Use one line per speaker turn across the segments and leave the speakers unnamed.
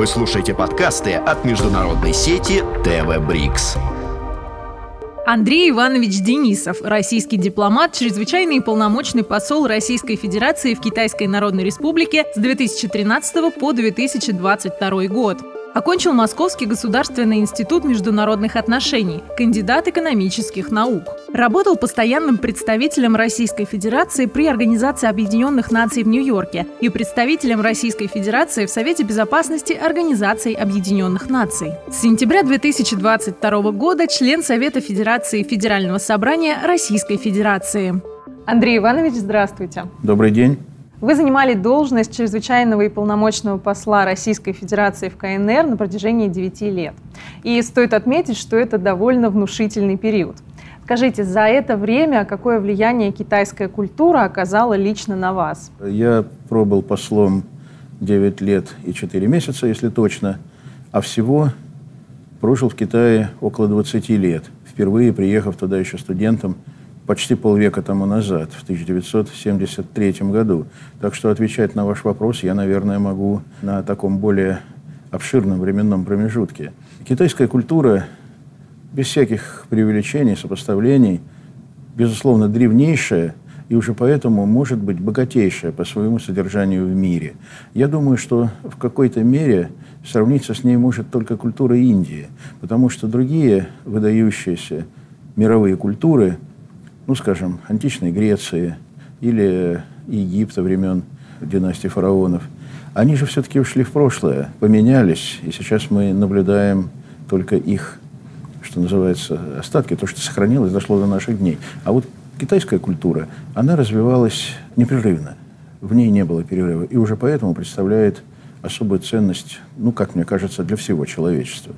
Вы слушаете подкасты от международной сети ТВ Брикс.
Андрей Иванович Денисов, российский дипломат, чрезвычайный и полномочный посол Российской Федерации в Китайской Народной Республике с 2013 по 2022 год. Окончил Московский государственный институт международных отношений, кандидат экономических наук. Работал постоянным представителем Российской Федерации при Организации Объединенных Наций в Нью-Йорке и представителем Российской Федерации в Совете Безопасности Организации Объединенных Наций. С сентября 2022 года член Совета Федерации Федерального собрания Российской Федерации. Андрей Иванович, здравствуйте.
Добрый день.
Вы занимали должность чрезвычайного и полномочного посла Российской Федерации в КНР на протяжении 9 лет. И стоит отметить, что это довольно внушительный период. Скажите, за это время какое влияние китайская культура оказала лично на вас?
Я пробыл послом 9 лет и 4 месяца, если точно, а всего прожил в Китае около 20 лет, впервые приехав туда еще студентом почти полвека тому назад, в 1973 году. Так что отвечать на ваш вопрос я, наверное, могу на таком более обширном временном промежутке. Китайская культура, без всяких преувеличений, сопоставлений, безусловно, древнейшая и уже поэтому может быть богатейшая по своему содержанию в мире. Я думаю, что в какой-то мере сравниться с ней может только культура Индии, потому что другие выдающиеся мировые культуры – ну, скажем, античной Греции или Египта времен династии фараонов, они же все-таки ушли в прошлое, поменялись, и сейчас мы наблюдаем только их, что называется, остатки, то, что сохранилось, дошло до наших дней. А вот китайская культура, она развивалась непрерывно, в ней не было перерыва, и уже поэтому представляет особую ценность, ну, как мне кажется, для всего человечества.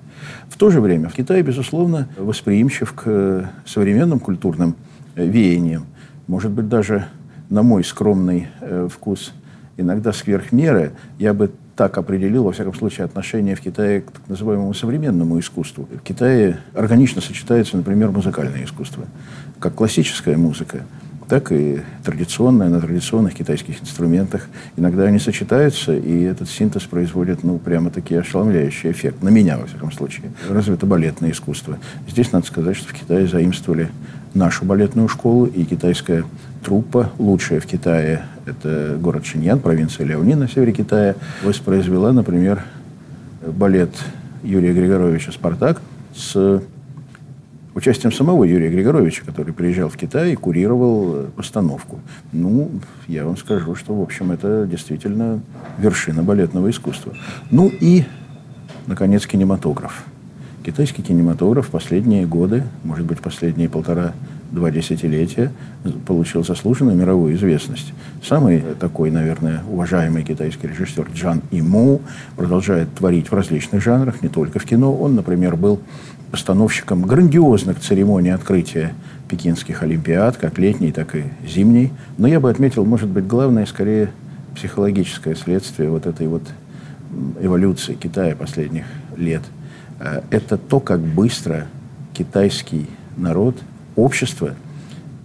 В то же время в Китае, безусловно, восприимчив к современным культурным веянием. Может быть, даже на мой скромный э, вкус иногда сверх меры, я бы так определил, во всяком случае, отношение в Китае к так называемому современному искусству. В Китае органично сочетается, например, музыкальное искусство, как классическая музыка, так и традиционная, на традиционных китайских инструментах. Иногда они сочетаются, и этот синтез производит, ну, прямо-таки ошеломляющий эффект. На меня, во всяком случае. Развито балетное искусство. Здесь надо сказать, что в Китае заимствовали нашу балетную школу, и китайская труппа, лучшая в Китае, это город Шиньян, провинция Ляонин на севере Китая, воспроизвела, например, балет Юрия Григоровича «Спартак» с участием самого Юрия Григоровича, который приезжал в Китай и курировал постановку. Ну, я вам скажу, что, в общем, это действительно вершина балетного искусства. Ну и, наконец, кинематограф. Китайский кинематограф последние годы, может быть, последние полтора-два десятилетия, получил заслуженную мировую известность. Самый такой, наверное, уважаемый китайский режиссер Джан Иму продолжает творить в различных жанрах, не только в кино. Он, например, был постановщиком грандиозных церемоний открытия пекинских Олимпиад, как летней, так и зимней. Но я бы отметил, может быть, главное, скорее, психологическое следствие вот этой вот эволюции Китая последних лет – это то, как быстро китайский народ, общество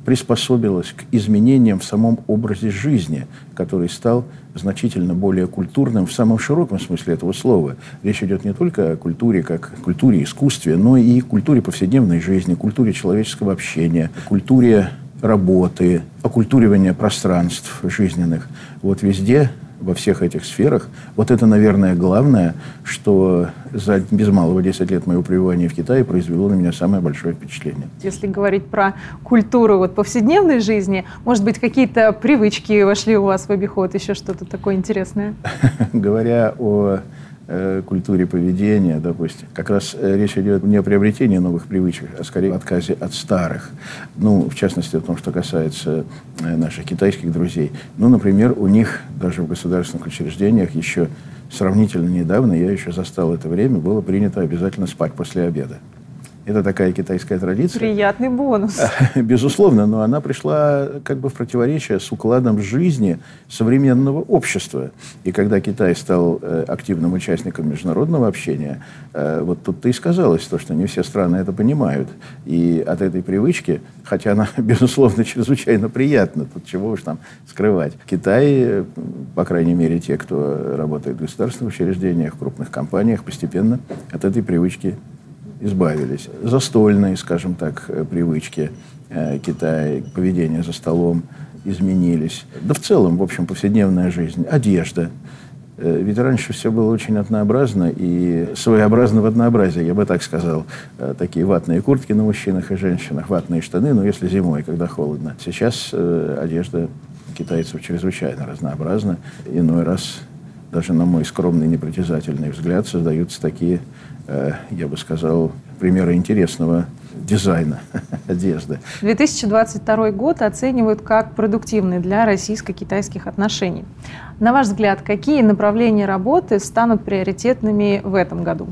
приспособилось к изменениям в самом образе жизни, который стал значительно более культурным в самом широком смысле этого слова. Речь идет не только о культуре как культуре искусстве, но и культуре повседневной жизни, культуре человеческого общения, культуре работы, оккультуривания пространств жизненных. Вот везде во всех этих сферах. Вот это, наверное, главное, что за без малого 10 лет моего пребывания в Китае произвело на меня самое большое впечатление.
Если говорить про культуру вот повседневной жизни, может быть, какие-то привычки вошли у вас в обиход, еще что-то такое интересное?
Говоря о культуре поведения, допустим. Как раз э, речь идет не о приобретении новых привычек, а скорее отказе от старых. Ну, в частности, о том, что касается э, наших китайских друзей. Ну, например, у них даже в государственных учреждениях еще сравнительно недавно, я еще застал это время, было принято обязательно спать после обеда. Это такая китайская традиция.
Приятный бонус.
Безусловно, но она пришла как бы в противоречие с укладом жизни современного общества. И когда Китай стал э, активным участником международного общения, э, вот тут-то и сказалось то, что не все страны это понимают. И от этой привычки, хотя она, безусловно, чрезвычайно приятна, тут чего уж там скрывать. Китай, по крайней мере, те, кто работает в государственных учреждениях, в крупных компаниях, постепенно от этой привычки избавились. Застольные, скажем так, э, привычки э, Китая, поведение за столом изменились. Да в целом, в общем, повседневная жизнь, одежда. Э, ведь раньше все было очень однообразно и своеобразно в однообразии, я бы так сказал. Такие ватные куртки на мужчинах и женщинах, ватные штаны, но если зимой, когда холодно. Сейчас одежда китайцев чрезвычайно разнообразна. Иной раз, даже на мой скромный непритязательный взгляд, создаются такие я бы сказал, примеры интересного дизайна одежды.
2022 год оценивают как продуктивный для российско-китайских отношений. На ваш взгляд, какие направления работы станут приоритетными в этом году?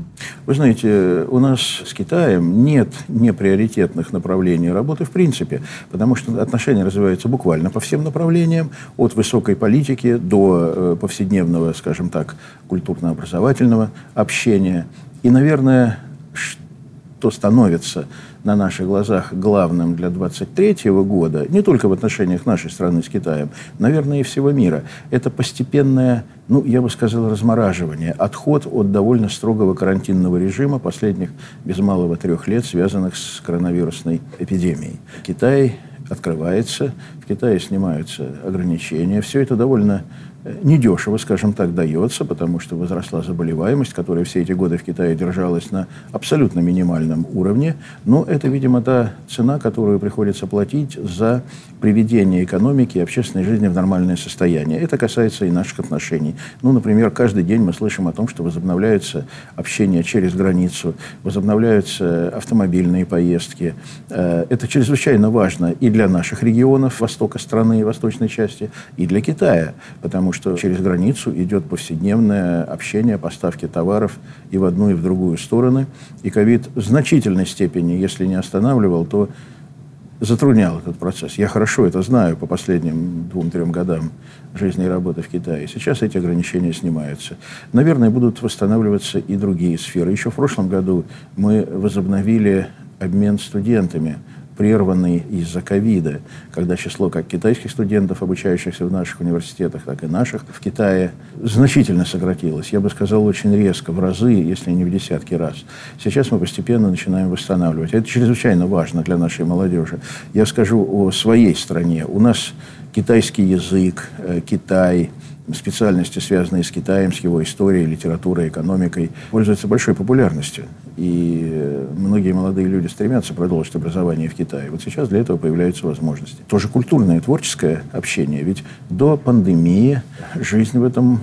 Вы знаете, у нас с Китаем нет неприоритетных направлений работы в принципе, потому что отношения развиваются буквально по всем направлениям, от высокой политики до э, повседневного, скажем так, культурно-образовательного общения. И, наверное, что становится на наших глазах главным для 2023 года, не только в отношениях нашей страны с Китаем, наверное, и всего мира, это постепенное, ну, я бы сказал, размораживание, отход от довольно строгого карантинного режима последних без малого трех лет, связанных с коронавирусной эпидемией. Китай открывается, в Китае снимаются ограничения. Все это довольно недешево, скажем так, дается, потому что возросла заболеваемость, которая все эти годы в Китае держалась на абсолютно минимальном уровне. Но это, видимо, та цена, которую приходится платить за приведение экономики и общественной жизни в нормальное состояние. Это касается и наших отношений. Ну, например, каждый день мы слышим о том, что возобновляется общение через границу, возобновляются автомобильные поездки. Э, это чрезвычайно важно и для наших регионов востока страны, восточной части, и для Китая, потому что через границу идет повседневное общение, поставки товаров и в одну, и в другую стороны. И ковид в значительной степени, если не останавливал, то затруднял этот процесс. Я хорошо это знаю по последним двум-трем годам жизни и работы в Китае. Сейчас эти ограничения снимаются. Наверное, будут восстанавливаться и другие сферы. Еще в прошлом году мы возобновили обмен студентами – прерванный из-за ковида, когда число как китайских студентов, обучающихся в наших университетах, так и наших в Китае значительно сократилось. Я бы сказал, очень резко, в разы, если не в десятки раз. Сейчас мы постепенно начинаем восстанавливать. Это чрезвычайно важно для нашей молодежи. Я скажу о своей стране. У нас китайский язык, э, Китай – специальности, связанные с Китаем, с его историей, литературой, экономикой, пользуются большой популярностью. И э, многие молодые люди стремятся продолжить образование в Китае. Вот сейчас для этого появляются возможности. Тоже культурное, творческое общение. Ведь до пандемии жизнь в этом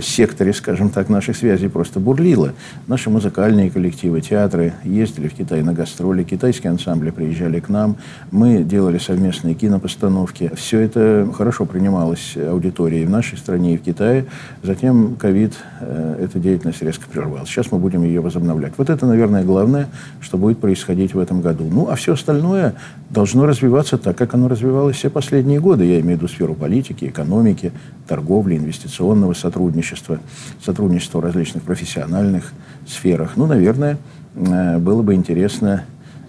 секторе, скажем так, наших связей просто бурлило. Наши музыкальные коллективы, театры ездили в Китай на гастроли, китайские ансамбли приезжали к нам, мы делали совместные кинопостановки. Все это хорошо принималось аудиторией в нашей стране и в Китае. Затем ковид э, эту деятельность резко прервал. Сейчас мы будем ее возобновлять. Вот это, наверное, главное, что будет происходить в этом году. Ну, а все остальное должно развиваться так, как оно развивалось все последние годы. Я имею в виду сферу политики, экономики, торговли, инвестиционного сотрудничества сотрудничество, сотрудничество в различных профессиональных сферах. Ну, наверное, э, было бы интересно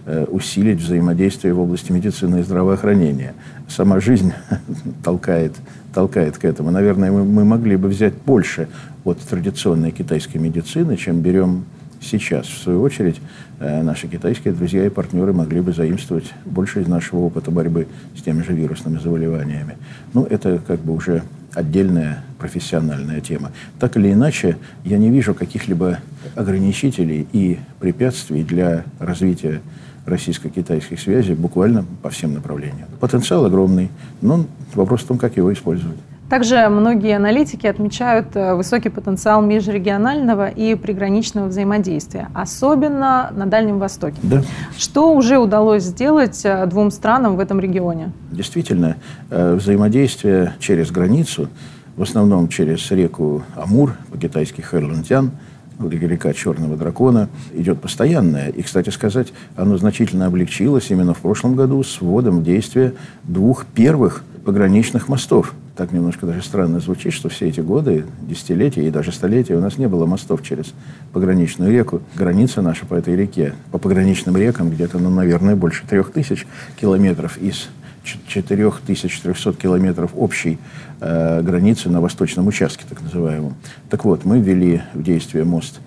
э, усилить взаимодействие в области медицины и здравоохранения. Сама жизнь толкает, толкает к этому. Наверное, мы, мы могли бы взять больше от традиционной китайской медицины, чем берем сейчас. В свою очередь, э, наши китайские друзья и партнеры могли бы заимствовать больше из нашего опыта борьбы с теми же вирусными заболеваниями. Ну, это как бы уже отдельная профессиональная тема. Так или иначе, я не вижу каких-либо ограничителей и препятствий для развития российско-китайских связей буквально по всем направлениям. Потенциал огромный, но вопрос в том, как его использовать.
Также многие аналитики отмечают э, высокий потенциал межрегионального и приграничного взаимодействия, особенно на Дальнем Востоке.
Да.
Что уже удалось сделать э, двум странам в этом регионе?
Действительно, э, взаимодействие через границу, в основном через реку Амур, по-китайски Хэрлунцян, река Черного Дракона, идет постоянное. И, кстати сказать, оно значительно облегчилось именно в прошлом году с вводом в действие двух первых пограничных мостов. Так немножко даже странно звучит, что все эти годы, десятилетия и даже столетия у нас не было мостов через пограничную реку. Граница наша по этой реке, по пограничным рекам, где-то, ну, наверное, больше трех тысяч километров из 4300 километров общей э, границы на восточном участке, так называемом. Так вот, мы ввели в действие мост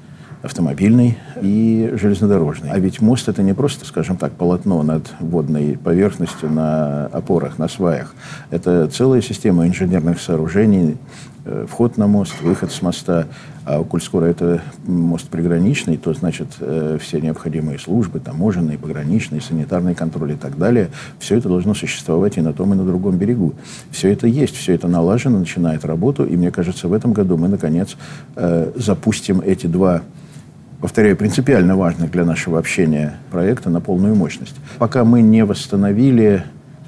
автомобильный и железнодорожный. А ведь мост это не просто, скажем так, полотно над водной поверхностью на опорах, на сваях. Это целая система инженерных сооружений, э, вход на мост, выход с моста. А коль скоро это мост приграничный, то, значит, э, все необходимые службы, таможенные, пограничные, санитарный контроль и так далее, все это должно существовать и на том, и на другом берегу. Все это есть, все это налажено, начинает работу, и мне кажется, в этом году мы, наконец, э, запустим эти два повторяю, принципиально важных для нашего общения проекта на полную мощность. Пока мы не восстановили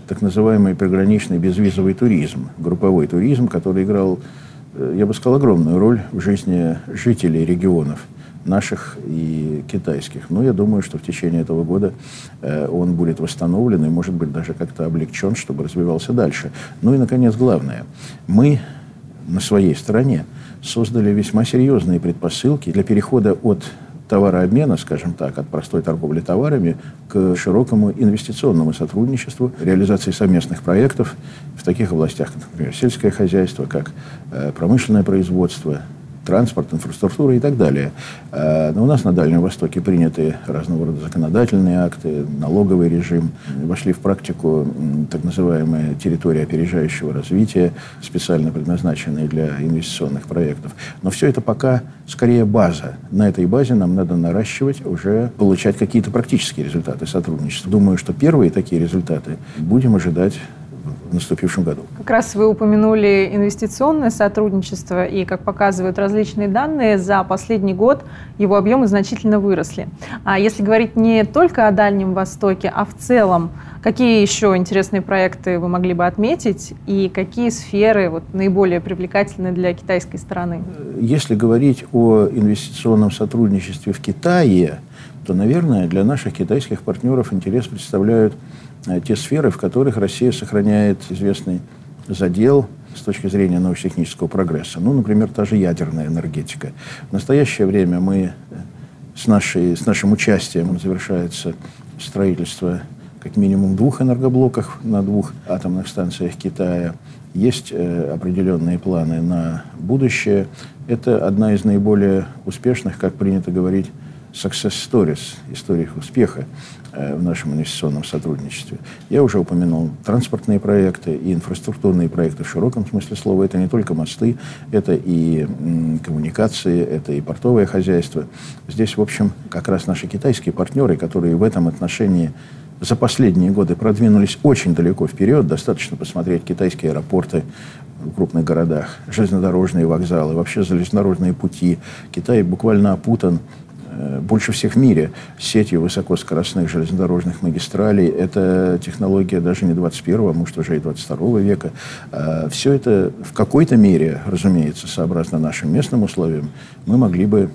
так называемый приграничный безвизовый туризм, групповой туризм, который играл, э, я бы сказал, огромную роль в жизни жителей регионов наших и китайских. Но я думаю, что в течение этого года э, он будет восстановлен и, может быть, даже как-то облегчен, чтобы развивался дальше. Ну и, наконец, главное. Мы на своей стороне создали весьма серьезные предпосылки для перехода от товарообмена, скажем так, от простой торговли товарами к широкому инвестиционному сотрудничеству, реализации совместных проектов в таких областях, например, сельское хозяйство, как э, промышленное производство, транспорт, инфраструктура и так далее. А, но у нас на Дальнем Востоке приняты разного рода законодательные акты, налоговый режим, вошли в практику так называемые территории опережающего развития, специально предназначенные для инвестиционных проектов. Но все это пока скорее база. На этой базе нам надо наращивать, уже получать какие-то практические результаты сотрудничества. Думаю, что первые такие результаты будем ожидать в наступившем году.
Как раз вы упомянули инвестиционное сотрудничество, и, как показывают различные данные, за последний год его объемы значительно выросли. А если говорить не только о Дальнем Востоке, а в целом, какие еще интересные проекты вы могли бы отметить, и какие сферы вот, наиболее привлекательны для китайской стороны?
Если говорить о инвестиционном сотрудничестве в Китае, то, наверное, для наших китайских партнеров интерес представляют те сферы, в которых Россия сохраняет известный задел с точки зрения научно-технического прогресса. Ну, например, та же ядерная энергетика. В настоящее время мы э, с, нашей, с нашим участием завершается строительство как минимум двух энергоблоков на двух атомных станциях Китая. Есть э, определенные планы на будущее. Это одна из наиболее успешных, как принято говорить, success stories, историй успеха э, в нашем инвестиционном сотрудничестве. Я уже упомянул транспортные проекты и инфраструктурные проекты в широком смысле слова. Это не только мосты, это и коммуникации, это и портовое хозяйство. Здесь, в общем, как раз наши китайские партнеры, которые в этом отношении за последние годы продвинулись очень далеко вперед. Достаточно посмотреть китайские аэропорты в крупных городах, железнодорожные вокзалы, вообще железнодорожные пути. Китай буквально опутан Э, больше всех в мире сетью высокоскоростных железнодорожных магистралей. Это технология даже не 21 а может уже и 22 века. А Все это в какой-то мере, разумеется, сообразно нашим местным условиям, мы могли бы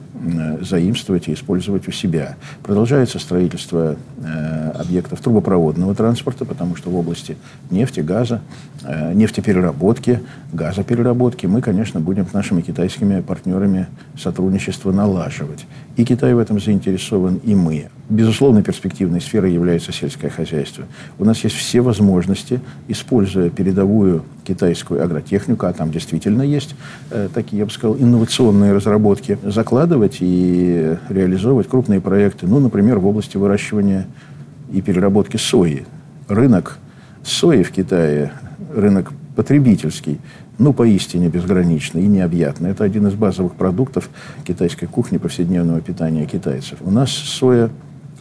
заимствовать и использовать у себя. Продолжается строительство э, объектов трубопроводного транспорта, потому что в области нефти, газа, э, нефтепереработки, газопереработки мы, конечно, будем с нашими китайскими партнерами сотрудничество налаживать. И Китай в этом заинтересован, и мы. Безусловно, перспективной сферой является сельское хозяйство. У нас есть все возможности, используя передовую китайскую агротехнику, а там действительно есть э, такие, я бы сказал, инновационные разработки, закладывать и реализовывать крупные проекты, ну, например, в области выращивания и переработки сои. Рынок сои в Китае, рынок потребительский, ну, поистине безграничный и необъятный. Это один из базовых продуктов китайской кухни повседневного питания китайцев. У нас соя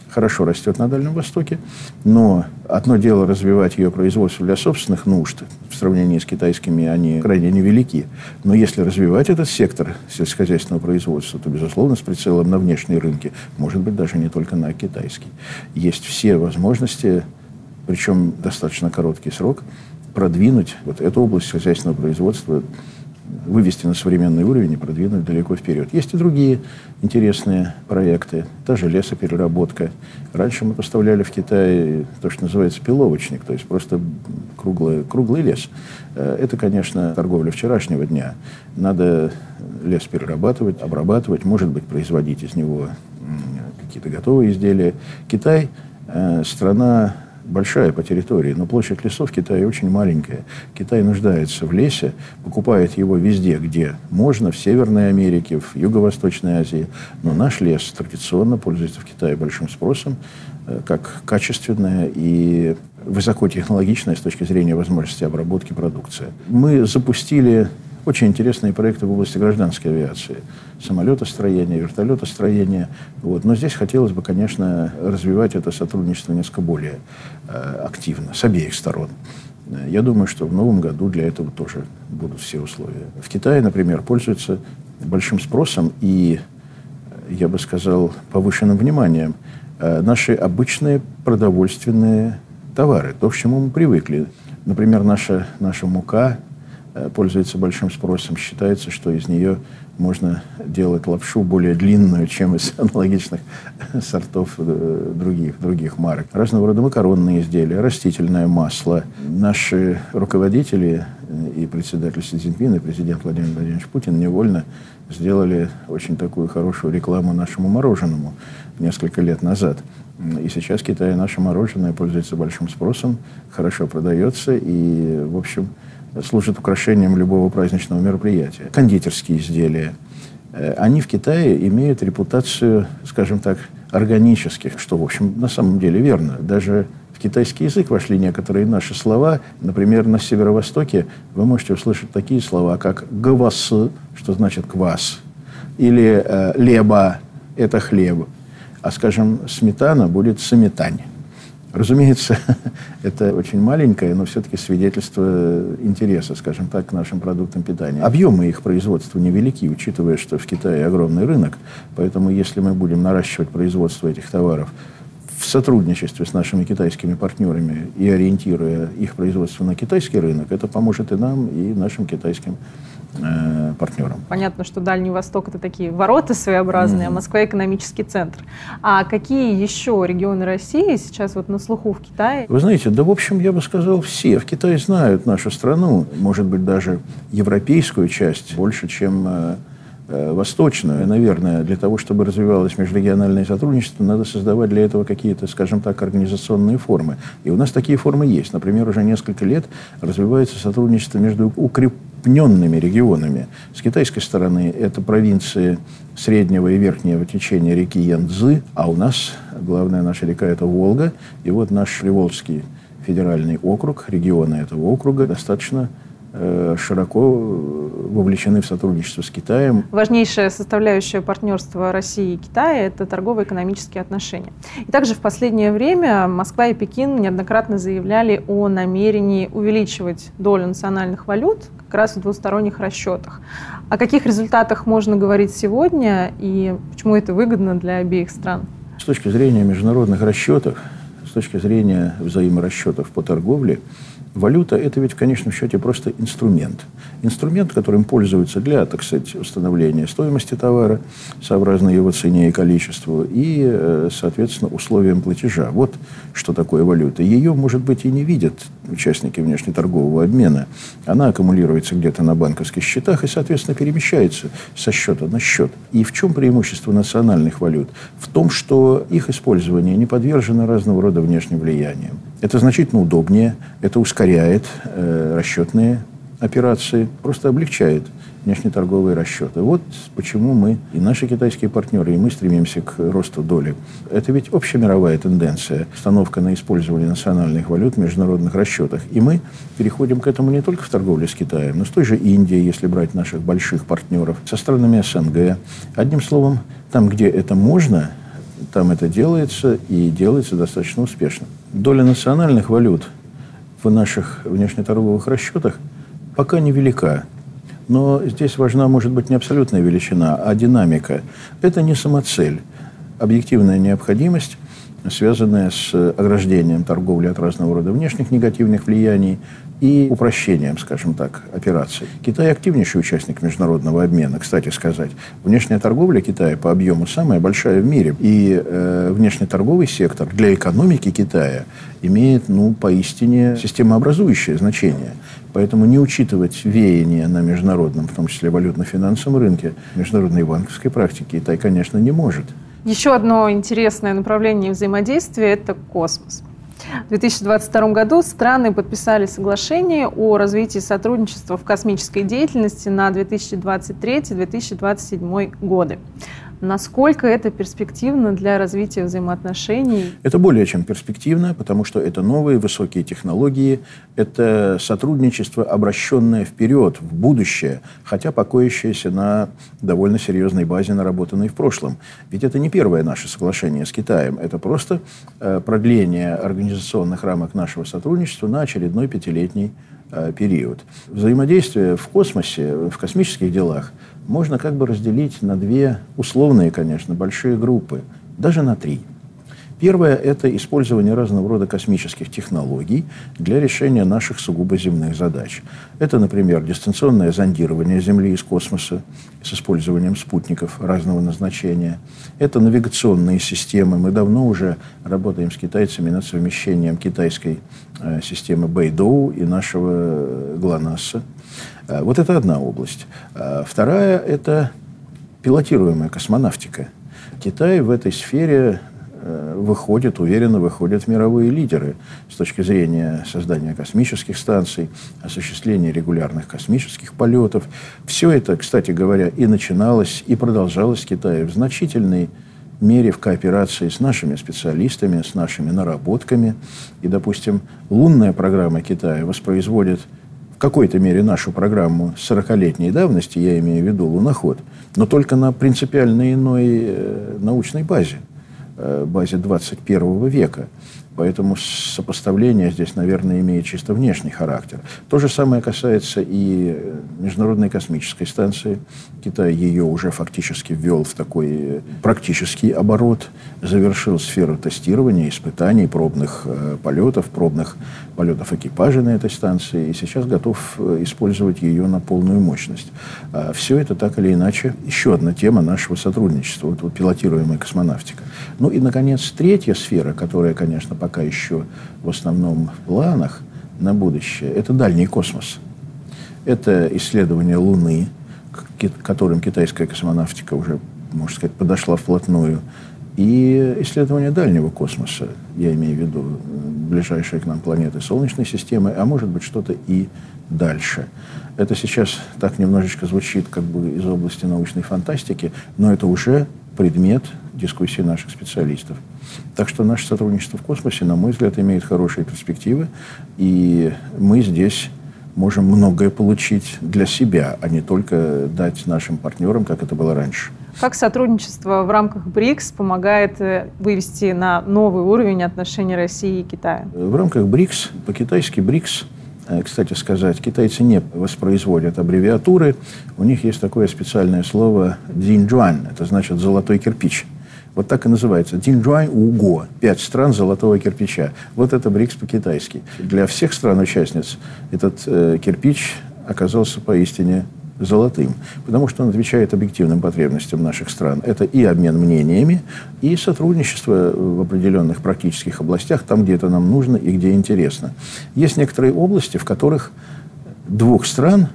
хорошо растет на Дальнем Востоке, но одно дело развивать ее производство для собственных нужд, в сравнении с китайскими они крайне невелики. Но если развивать этот сектор сельскохозяйственного производства, то, безусловно, с прицелом на внешние рынки, может быть, даже не только на китайский. Есть все возможности, причем достаточно короткий срок, продвинуть вот эту область хозяйственного производства вывести на современный уровень и продвинуть далеко вперед. Есть и другие интересные проекты. Та же лесопереработка. Раньше мы поставляли в Китай то, что называется пиловочник, то есть просто круглый, круглый лес. Э, это, конечно, торговля вчерашнего дня. Надо лес перерабатывать, обрабатывать, может быть, производить из него какие-то готовые изделия. Китай э, страна большая по территории, но площадь лесов в Китае очень маленькая. Китай нуждается в лесе, покупает его везде, где можно, в Северной Америке, в Юго-Восточной Азии. Но наш лес традиционно пользуется в Китае большим спросом, э, как качественная и высокотехнологичная с точки зрения возможности обработки продукции. Мы запустили очень интересные проекты в области гражданской авиации. Самолетостроения, вертолетостроения. Вот. Но здесь хотелось бы, конечно, развивать это сотрудничество несколько более э, активно, с обеих сторон. Я думаю, что в новом году для этого тоже будут все условия. В Китае, например, пользуются большим спросом и, я бы сказал, повышенным вниманием э, наши обычные продовольственные товары, то, к чему мы привыкли. Например, наша, наша мука, пользуется большим спросом. Считается, что из нее можно делать лапшу более длинную, чем из аналогичных сортов э, других, других марок. Разного рода макаронные изделия, растительное масло. Наши руководители э, и председатель Си Цзиньпин, и президент Владимир Владимирович Путин невольно сделали очень такую хорошую рекламу нашему мороженому несколько лет назад. И сейчас в Китае наше мороженое пользуется большим спросом, хорошо продается и, в общем, служит украшением любого праздничного мероприятия. Кондитерские изделия. Э, они в Китае имеют репутацию, скажем так, органических, что, в общем, на самом деле верно. Даже в китайский язык вошли некоторые наши слова. Например, на северо-востоке вы можете услышать такие слова, как «гавас», что значит «квас», или э, «леба» – это хлеб. А, скажем, сметана будет «самитань». Разумеется, это очень маленькое, но все-таки свидетельство интереса, скажем так, к нашим продуктам питания. Объемы их производства невелики, учитывая, что в Китае огромный рынок. Поэтому если мы будем наращивать производство этих товаров в сотрудничестве с нашими китайскими партнерами и ориентируя их производство на китайский рынок, это поможет и нам, и нашим китайским э, партнерам.
Понятно, что Дальний Восток это такие ворота своеобразные, mm-hmm. а Москва экономический центр. А какие еще регионы России сейчас вот на слуху в Китае?
Вы знаете, да в общем я бы сказал все. В Китае знают нашу страну, может быть даже европейскую часть больше, чем э, Э, восточную. Наверное, для того, чтобы развивалось межрегиональное сотрудничество, надо создавать для этого какие-то, скажем так, организационные формы. И у нас такие формы есть. Например, уже несколько лет развивается сотрудничество между укрепленными регионами. С китайской стороны это провинции среднего и верхнего течения реки Янцзы, а у нас главная наша река – это Волга. И вот наш Приволжский федеральный округ, регионы этого округа достаточно широко э, вовлечены в сотрудничество с Китаем.
Важнейшая составляющая партнерства России и Китая – это торгово-экономические отношения. И также в последнее время Москва и Пекин неоднократно заявляли о намерении увеличивать долю национальных валют как раз в двусторонних расчетах. О каких результатах можно говорить сегодня и почему это выгодно для обеих стран?
С точки зрения международных расчетов, с точки зрения взаиморасчетов по торговле, Валюта – это ведь в конечном счете просто инструмент. Инструмент, которым пользуются для, так сказать, установления стоимости товара, сообразно его цене и количеству, и, э, соответственно, условиям платежа. Вот что такое валюта. Ее, может быть, и не видят участники внешнеторгового обмена. Она аккумулируется где-то на банковских счетах и, соответственно, перемещается со счета на счет. И в чем преимущество национальных валют? В том, что их использование не подвержено разного рода внешним влияниям. Это значительно удобнее, это ускоряет э, расчетные операции, просто облегчает внешнеторговые расчеты. Вот почему мы, и наши китайские партнеры, и мы стремимся к росту доли. Это ведь общемировая тенденция, установка на использование национальных валют в международных расчетах. И мы переходим к этому не только в торговле с Китаем, но с той же Индией, если брать наших больших партнеров, со странами СНГ. Одним словом, там, где это можно, там это делается и делается достаточно успешно. Доля национальных валют в наших внешнеторговых расчетах пока невелика. Но здесь важна, может быть, не абсолютная величина, а динамика. Это не самоцель. Объективная необходимость связанные с ограждением торговли от разного рода внешних негативных влияний и упрощением, скажем так, операций. Китай активнейший участник международного обмена, кстати сказать. Внешняя торговля Китая по объему самая большая в мире. И э, внешнеторговый сектор для экономики Китая имеет, ну, поистине системообразующее значение. Поэтому не учитывать веяние на международном, в том числе валютно-финансовом рынке, международной банковской практики Китай, конечно, не может.
Еще одно интересное направление взаимодействия – это космос. В 2022 году страны подписали соглашение о развитии сотрудничества в космической деятельности на 2023-2027 годы. Насколько это перспективно для развития взаимоотношений?
Это более чем перспективно, потому что это новые высокие технологии, это сотрудничество, обращенное вперед, в будущее, хотя покоящееся на довольно серьезной базе, наработанной в прошлом. Ведь это не первое наше соглашение с Китаем, это просто э, продление организационных рамок нашего сотрудничества на очередной пятилетний э, период. Взаимодействие в космосе, в космических делах – можно как бы разделить на две условные, конечно, большие группы, даже на три. Первое – это использование разного рода космических технологий для решения наших сугубо земных задач. Это, например, дистанционное зондирование Земли из космоса с использованием спутников разного назначения. Это навигационные системы. Мы давно уже работаем с китайцами над совмещением китайской э, системы Бэйдоу и нашего э, ГЛОНАССа. Э, вот это одна область. Э, вторая – это пилотируемая космонавтика. Китай в этой сфере э, выходит, уверенно выходят мировые лидеры с точки зрения создания космических станций, осуществления регулярных космических полетов. Все это, кстати говоря, и начиналось, и продолжалось в Китае в значительной мере в кооперации с нашими специалистами, с нашими наработками. И, допустим, лунная программа Китая воспроизводит – какой-то мере нашу программу 40-летней давности, я имею в виду луноход, но только на принципиально иной э, научной базе, базе 21 века. Поэтому сопоставление здесь, наверное, имеет чисто внешний характер. То же самое касается и Международной космической станции. Китай ее уже фактически ввел в такой практический оборот, завершил сферу тестирования, испытаний, пробных э, полетов, пробных полетов экипажа на этой станции, и сейчас готов э, использовать ее на полную мощность. А все это так или иначе еще одна тема нашего сотрудничества, вот, вот пилотируемая космонавтика. Ну и, наконец, третья сфера, которая, конечно, пока еще в основном в планах на будущее, это дальний космос. Это исследование Луны, к которым китайская космонавтика уже, можно сказать, подошла вплотную, и исследование дальнего космоса, я имею в виду ближайшие к нам планеты Солнечной системы, а может быть что-то и дальше. Это сейчас так немножечко звучит как бы из области научной фантастики, но это уже предмет дискуссии наших специалистов. Так что наше сотрудничество в космосе, на мой взгляд, имеет хорошие перспективы, и мы здесь можем многое получить для себя, а не только дать нашим партнерам, как это было раньше.
Как сотрудничество в рамках БРИКС помогает э, вывести на новый уровень отношения России и Китая?
В рамках БРИКС, по-китайски БРИКС, кстати сказать, китайцы не воспроизводят аббревиатуры. У них есть такое специальное слово «динджуан», это значит «золотой кирпич». Вот так и называется. Динджуань Уго. Пять стран золотого кирпича. Вот это БРИКС по-китайски. Для всех стран-участниц этот э, кирпич оказался поистине золотым, потому что он отвечает объективным потребностям наших стран. Это и обмен мнениями, и сотрудничество в определенных практических областях, там, где это нам нужно и где интересно. Есть некоторые области, в которых двух стран,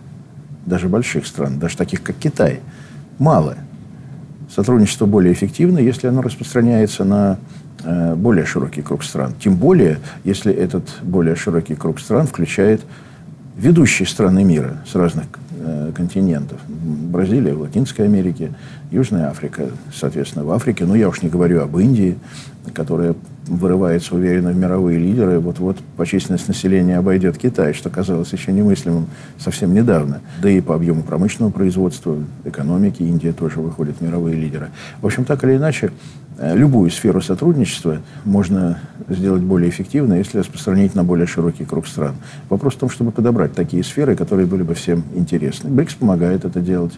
даже больших стран, даже таких, как Китай, мало – сотрудничество более эффективно, если оно распространяется на э, более широкий круг стран. Тем более, если этот более широкий круг стран включает ведущие страны мира с разных э, континентов. Бразилия в Латинской Америке, Южная Африка, соответственно, в Африке. Ну, я уж не говорю об Индии, которая вырывается уверенно в мировые лидеры, вот-вот по численности населения обойдет Китай, что казалось еще немыслимым совсем недавно. Да и по объему промышленного производства, экономики Индия тоже выходит в мировые лидеры. В общем, так или иначе, э, любую сферу сотрудничества можно сделать более эффективно, если распространить на более широкий круг стран. Вопрос в том, чтобы подобрать такие сферы, которые были бы всем интересны. БРИКС помогает это делать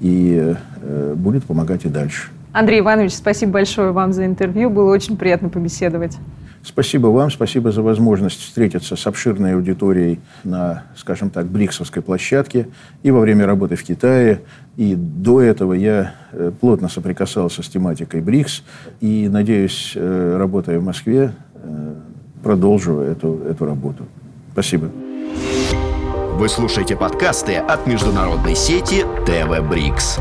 и э, будет помогать и дальше.
Андрей Иванович, спасибо большое вам за интервью. Было очень приятно побеседовать.
Спасибо вам, спасибо за возможность встретиться с обширной аудиторией на, скажем так, Бриксовской площадке и во время работы в Китае. И до этого я э, плотно соприкасался с тематикой БРИКС и, надеюсь, э, работая в Москве, э, продолжу эту, эту работу. Спасибо.
Вы слушаете подкасты от международной сети ТВ Брикс.